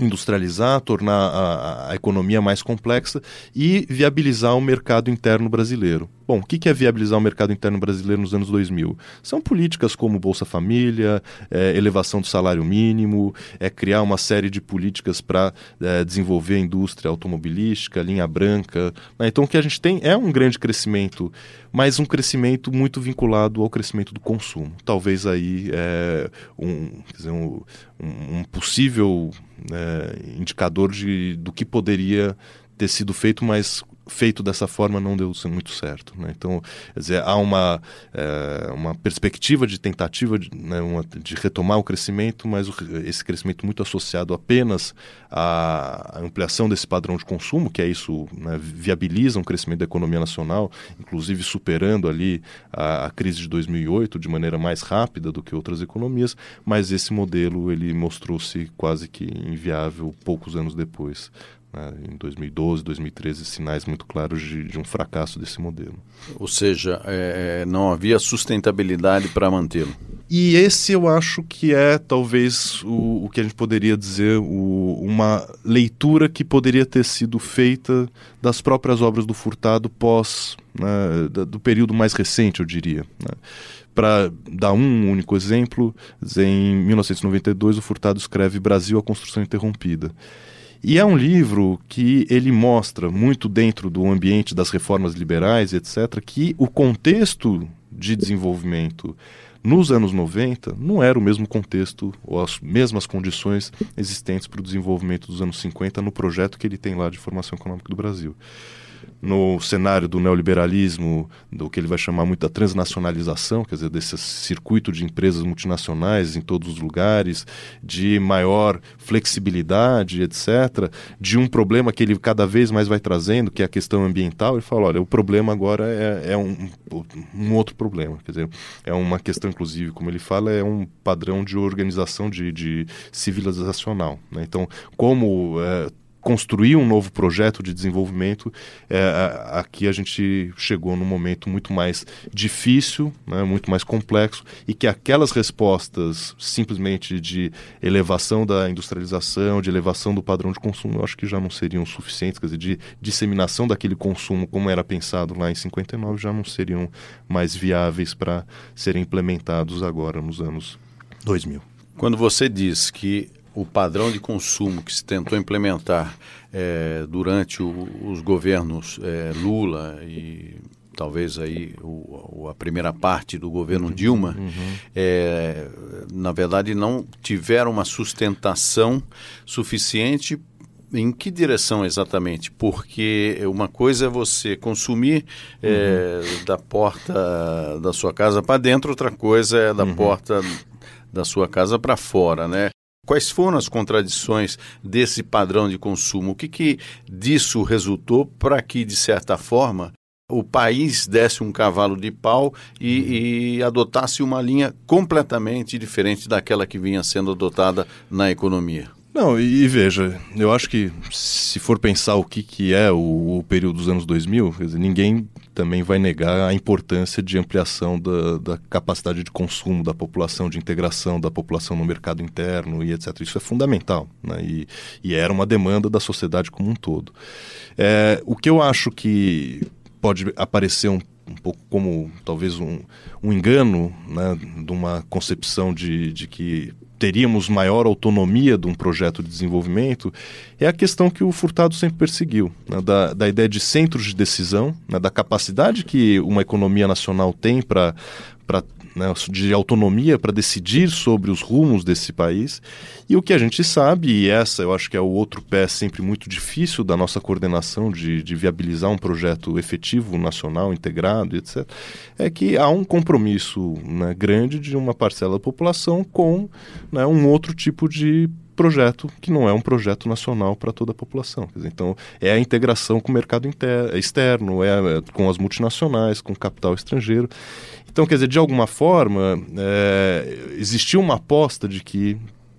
industrializar, tornar a, a, economia mais complexa e viabilizar o mercado interno brasileiro. Bom, o que é viabilizar o mercado interno brasileiro nos anos 2000? São políticas como Bolsa Família, é, elevação do salário mínimo, é criar uma série de políticas para é, desenvolver a indústria automobilística, linha branca. Né? Então, o que a gente tem é um grande crescimento, mas um crescimento muito vinculado ao crescimento do consumo. Talvez aí é, um, dizer, um, um possível é, indicador de, do que poderia ter sido feito, mas feito dessa forma não deu muito certo. Né? Então, dizer, há uma, é, uma perspectiva de tentativa de, né, uma, de, retomar o crescimento, mas o, esse crescimento muito associado apenas à ampliação desse padrão de consumo, que é isso, né, viabiliza um crescimento da economia nacional, inclusive superando ali a, a, crise de 2008 de maneira mais rápida do que outras economias, mas esse modelo ele mostrou-se quase que inviável poucos anos depois né, em 2012, 2013, sinais muito claros de, de um fracasso desse modelo. Ou seja, é, é não havia sustentabilidade para mantê-lo. E esse eu acho que é talvez o, o que a gente poderia dizer o, uma leitura que poderia ter sido feita das próprias obras do Furtado pós né, do período mais recente, eu diria. Né. Para dar um único exemplo, em 1992 o Furtado escreve Brasil a construção interrompida. E é um livro que ele mostra, muito dentro do ambiente das reformas liberais, etc., que o contexto de desenvolvimento nos anos 90 não era o mesmo contexto ou as mesmas condições existentes para o desenvolvimento dos anos 50 no projeto que ele tem lá de formação econômica do Brasil no cenário do neoliberalismo, do que ele vai chamar muito da transnacionalização, quer dizer, desse circuito de empresas multinacionais em todos os lugares, de maior flexibilidade, etc., de um problema que ele cada vez mais vai trazendo, que é a questão ambiental, ele fala, olha, o problema agora é, é um, um outro problema, quer dizer, é uma questão, inclusive, como ele fala, é um padrão de organização de, de civilizacional. Né? Então, como é, construir um novo projeto de desenvolvimento, é, aqui a gente chegou num momento muito mais difícil, né, muito mais complexo, e que aquelas respostas simplesmente de elevação da industrialização, de elevação do padrão de consumo, eu acho que já não seriam suficientes, quer dizer, de disseminação daquele consumo como era pensado lá em 59, já não seriam mais viáveis para serem implementados agora nos anos 2000. Quando você diz que o padrão de consumo que se tentou implementar é, durante o, os governos é, Lula e talvez aí o, a primeira parte do governo uhum, Dilma, uhum. É, na verdade não tiveram uma sustentação suficiente em que direção exatamente? Porque uma coisa é você consumir é, uhum. da porta da sua casa para dentro, outra coisa é da uhum. porta da sua casa para fora, né? Quais foram as contradições desse padrão de consumo? O que, que disso resultou para que, de certa forma, o país desse um cavalo de pau e, e, adotasse uma linha completamente diferente daquela que vinha sendo adotada na economia? Não, e, e veja, eu acho que se for pensar o que, que é o, o período dos anos 2000, dizer, ninguém também vai negar a importância de ampliação da, da, capacidade de consumo da população, de integração da população no mercado interno e etc. Isso é fundamental né? e, e, era uma demanda da sociedade como um todo. É, o que eu acho que pode aparecer um, um pouco como talvez um, um engano né, de uma concepção de, de que teríamos maior autonomia de um projeto de desenvolvimento é a questão que o Furtado sempre perseguiu, né, da, da, ideia de centros de decisão, né, da capacidade que uma economia nacional tem para né, de autonomia para decidir sobre os rumos desse país. E o que a gente sabe, e essa eu acho que é o outro pé sempre muito difícil da nossa coordenação de, de viabilizar um projeto efetivo, nacional, integrado, etc., é que há um compromisso né, grande de uma parcela da população com né, um outro tipo de projeto que não é um projeto nacional para toda a população. Dizer, então, é a integração com o mercado interno, externo, é, é, com as multinacionais, com o capital estrangeiro. Então, quer dizer, de alguma forma, é, existiu uma aposta de que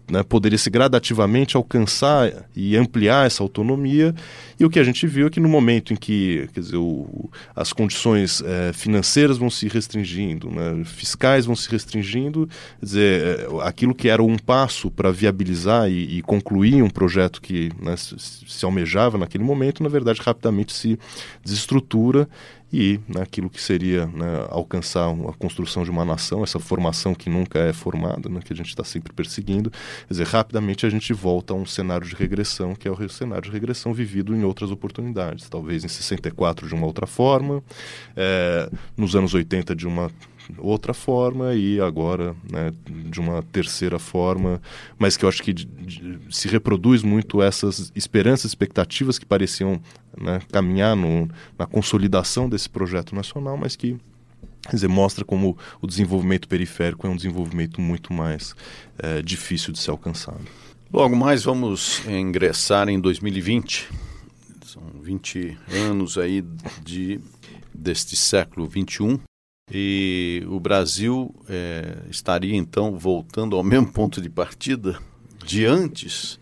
né, poderia se gradativamente alcançar e ampliar essa autonomia. E o que a gente viu é que no momento em que quer dizer, o, as condições é, financeiras vão se restringindo, né, fiscais vão se restringindo, quer dizer, é, aquilo que era um passo para viabilizar e, e, concluir um projeto que né, se, se almejava naquele momento, na verdade, rapidamente se desestrutura e naquilo que seria né, alcançar a construção de uma nação, essa formação que nunca é formada, né, que a gente está sempre perseguindo, quer dizer, rapidamente a gente volta a um cenário de regressão, que é o cenário de regressão vivido em outras oportunidades, talvez em 64 de uma outra forma, é, nos anos 80 de uma outra forma e agora né, de uma terceira forma, mas que eu acho que de, de, se reproduz muito essas esperanças, expectativas que pareciam né, caminhar no, na consolidação desse projeto nacional, mas que quer dizer, mostra como o desenvolvimento periférico é um desenvolvimento muito mais é, difícil de ser alcançado. Logo mais vamos ingressar em 2020. São 20 anos aí de, deste século 21 e o Brasil é, estaria então voltando ao [laughs] mesmo ponto de partida de antes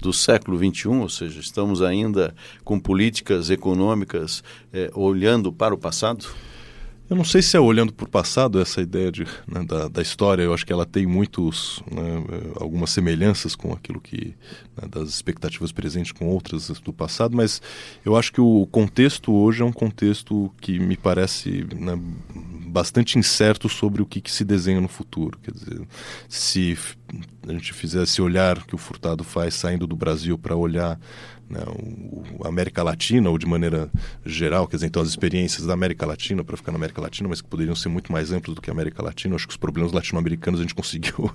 do século XXI, ou seja, estamos ainda com políticas econômicas é, olhando para o passado? Eu não sei se é olhando para o passado essa ideia de, né, da, da, história. Eu acho que ela tem muitos, né, algumas semelhanças com aquilo que né, das expectativas presentes com outras do passado. Mas eu acho que o contexto hoje é um contexto que me parece né, bastante incerto sobre o que, que, se desenha no futuro. Quer dizer, se a gente fizesse olhar que o Furtado faz saindo do Brasil para olhar né, a América Latina, ou de maneira geral, quer dizer, então as experiências da América Latina, para ficar na América Latina, mas que poderiam ser muito mais amplos do que a América Latina. Acho que os problemas latino-americanos a gente [laughs] conseguiu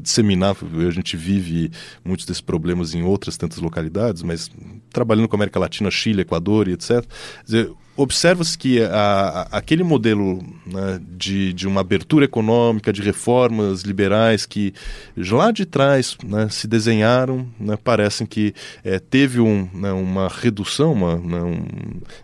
disseminar, a gente vive muitos desses problemas em outras tantas localidades, mas trabalhando com a América Latina, Chile, Equador e etc. Quer dizer, observa-se que a, a, aquele modelo né, de, de uma abertura econômica, de reformas liberais que lá de trás né, se desenharam, né, parecem que é, teve um, né, uma redução uma, né, um,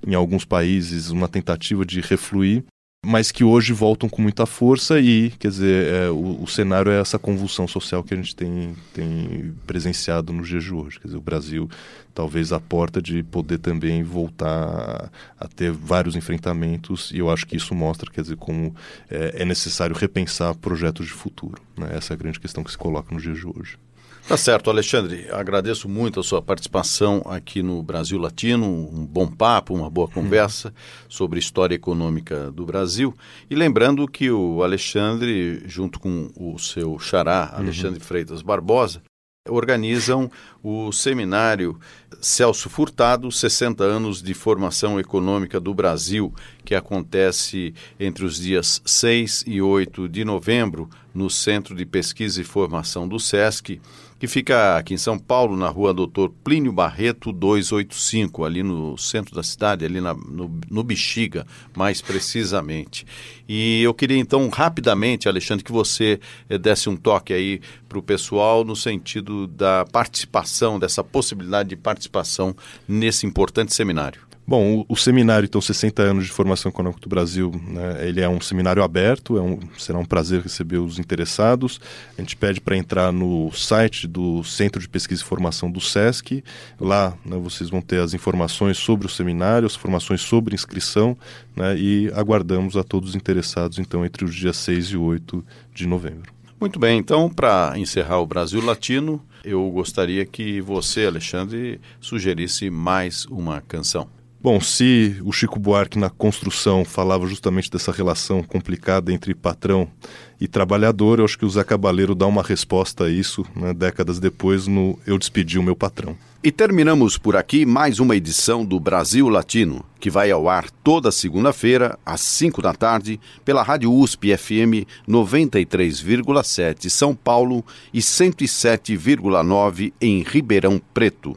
em alguns países, uma tentativa de refluir mas que hoje voltam com muita força e, quer dizer, é, o, o, cenário é essa convulsão social que a gente tem, tem presenciado nos dias de hoje. Quer dizer, o Brasil talvez a porta de poder também voltar a, a ter vários enfrentamentos e eu acho que isso mostra, quer dizer, como é, é necessário repensar projetos de futuro. Né? Essa é a grande questão que se coloca nos dias de hoje. Tá certo, Alexandre. Agradeço muito a sua participação aqui no Brasil Latino. Um bom papo, uma boa conversa uhum. sobre história econômica do Brasil. E lembrando que o Alexandre, junto com o seu xará, Alexandre uhum. Freitas Barbosa, organizam o seminário Celso Furtado, 60 anos de formação econômica do Brasil, que acontece entre os dias 6 e 8 de novembro no Centro de Pesquisa e Formação do SESC que fica aqui em São Paulo, na rua Doutor Plínio Barreto 285, ali no centro da cidade, ali na, no, no Bexiga, mais precisamente. E eu queria então, rapidamente, Alexandre, que você eh, desse um toque aí para o pessoal no sentido da participação, dessa possibilidade de participação nesse importante seminário. Bom, o, o, seminário, então, 60 anos de formação econômica do Brasil, né, ele é um seminário aberto, é um, será um prazer receber os interessados. A gente pede para entrar no site do Centro de Pesquisa e Formação do SESC. Lá né, vocês vão ter as informações sobre o seminário, as informações sobre inscrição, né, e aguardamos a todos os interessados, então, entre os dias 6 e 8 de novembro. Muito bem, então, para encerrar o Brasil Latino, eu gostaria que você, Alexandre, sugerisse mais uma canção. Bom, se o Chico Buarque na construção falava justamente dessa relação complicada entre patrão e trabalhador, eu acho que o Zé Cabaleiro dá uma resposta a isso, né, décadas depois, no Eu Despedi o Meu Patrão. E terminamos por aqui mais uma edição do Brasil Latino, que vai ao ar toda segunda-feira, às 5 da tarde, pela Rádio USP FM 93,7 São Paulo e 107,9 em Ribeirão Preto.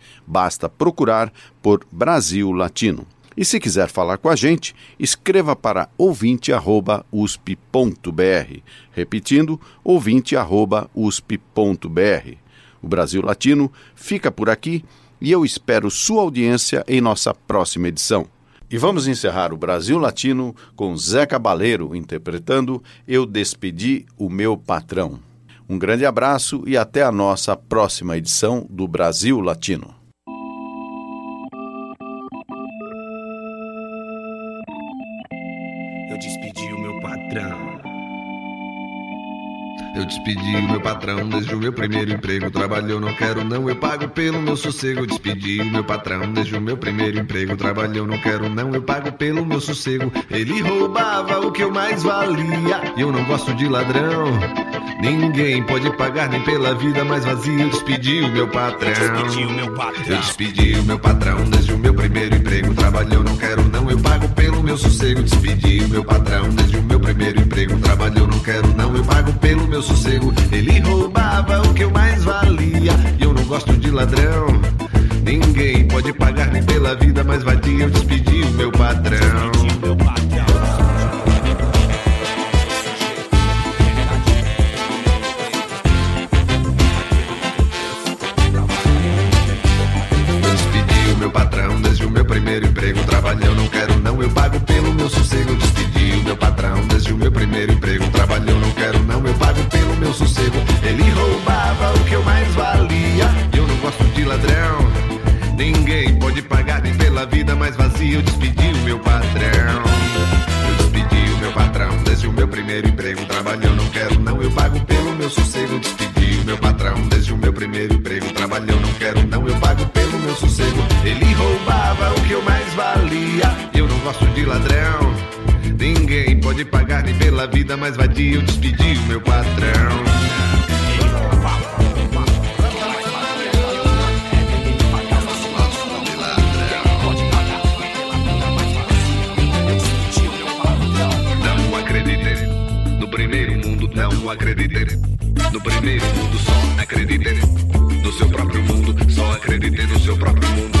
Basta procurar por Brasil Latino. E se quiser falar com a gente, escreva para ouvinte@usp.br. Repetindo, ouvinte@usp.br. O Brasil Latino fica por aqui e eu espero sua audiência em nossa próxima edição. E vamos encerrar o Brasil Latino com Zé Cabaleiro interpretando Eu Despedi o Meu Patrão. Um grande abraço e até a nossa próxima edição do Brasil Latino. Despedi o meu patrão. Eu despedi o meu patrão desde o meu primeiro emprego. Trabalhou, não quero, não, eu pago pelo meu sossego. Despedi o meu patrão desde o meu primeiro emprego. Trabalhou, não quero, não, eu pago pelo meu sossego. Ele roubava o que eu mais valia. E eu não gosto de ladrão. Ninguém pode pagar nem pela vida mais vazia. Eu despedi o meu patrão. Eu despedi o meu patrão. Eu despedi o meu patrão desde o meu primeiro emprego. Trabalhou, não quero, não, eu pago pelo meu sossego. Despedi o meu patrão desde o meu primeiro emprego. Trabalhou, não quero, não, eu pago pelo meu sossego. Ele roubava o que eu mais valia. E eu não gosto de ladrão. Ninguém pode pagar nem pela vida mais vadia. Eu despedi o meu patrão. Eu primeiro emprego. Trabalhou, não quero, não, eu pago pelo meu sossego. Despedi o meu patrão desde o meu primeiro emprego. Trabalhou, não quero, não, eu pago pelo meu sossego. Ele roubava o que eu mais valia. Eu não gosto de ladrão. Ninguém pode pagar nem pela vida mais vazia. Eu despedi o meu patrão. Eu despedi o meu patrão desde o meu primeiro emprego. Trabalhou, não quero, não, eu pago pelo meu sossego. Despedi o meu patrão desde o meu primeiro emprego. Trabalhou, não quero, não, eu pago pelo meu sossego. Ele roubava gosto de ladrão. Ninguém pode pagar nem pela vida mais vadia. Eu despedi o meu patrão. Não acredite no primeiro mundo, não acredite. No primeiro mundo, só acredite. No seu próprio mundo, só acredite no seu próprio mundo.